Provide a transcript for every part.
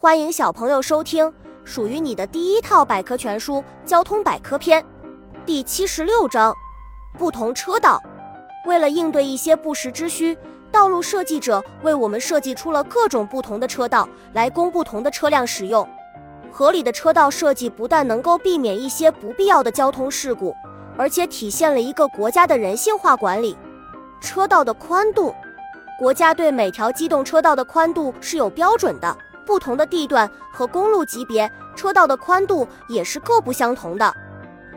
欢迎小朋友收听属于你的第一套百科全书《交通百科篇》第七十六章：不同车道。为了应对一些不时之需，道路设计者为我们设计出了各种不同的车道，来供不同的车辆使用。合理的车道设计不但能够避免一些不必要的交通事故，而且体现了一个国家的人性化管理。车道的宽度。国家对每条机动车道的宽度是有标准的，不同的地段和公路级别，车道的宽度也是各不相同的。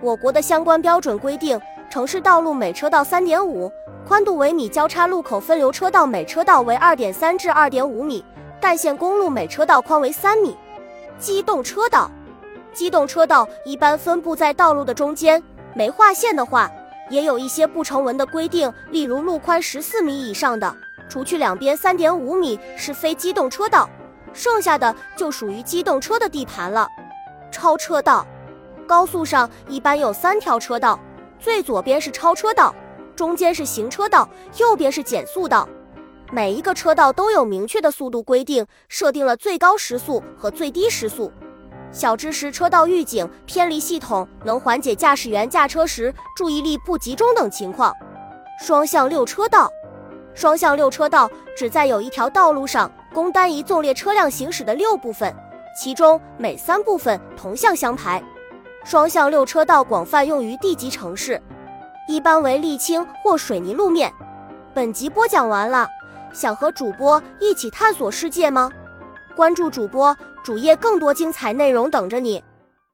我国的相关标准规定，城市道路每车道三点五，宽度为米；交叉路口分流车道每车道为二点三至二点五米；干线公路每车道宽为三米。机动车道，机动车道一般分布在道路的中间，没划线的话，也有一些不成文的规定，例如路宽十四米以上的。除去两边三点五米是非机动车道，剩下的就属于机动车的地盘了。超车道，高速上一般有三条车道，最左边是超车道，中间是行车道，右边是减速道。每一个车道都有明确的速度规定，设定了最高时速和最低时速。小知识：车道预警偏离系统能缓解驾驶员驾车时注意力不集中等情况。双向六车道。双向六车道指在有一条道路上供单一纵列车辆行驶的六部分，其中每三部分同向相排。双向六车道广泛用于地级城市，一般为沥青或水泥路面。本集播讲完了，想和主播一起探索世界吗？关注主播主页，更多精彩内容等着你。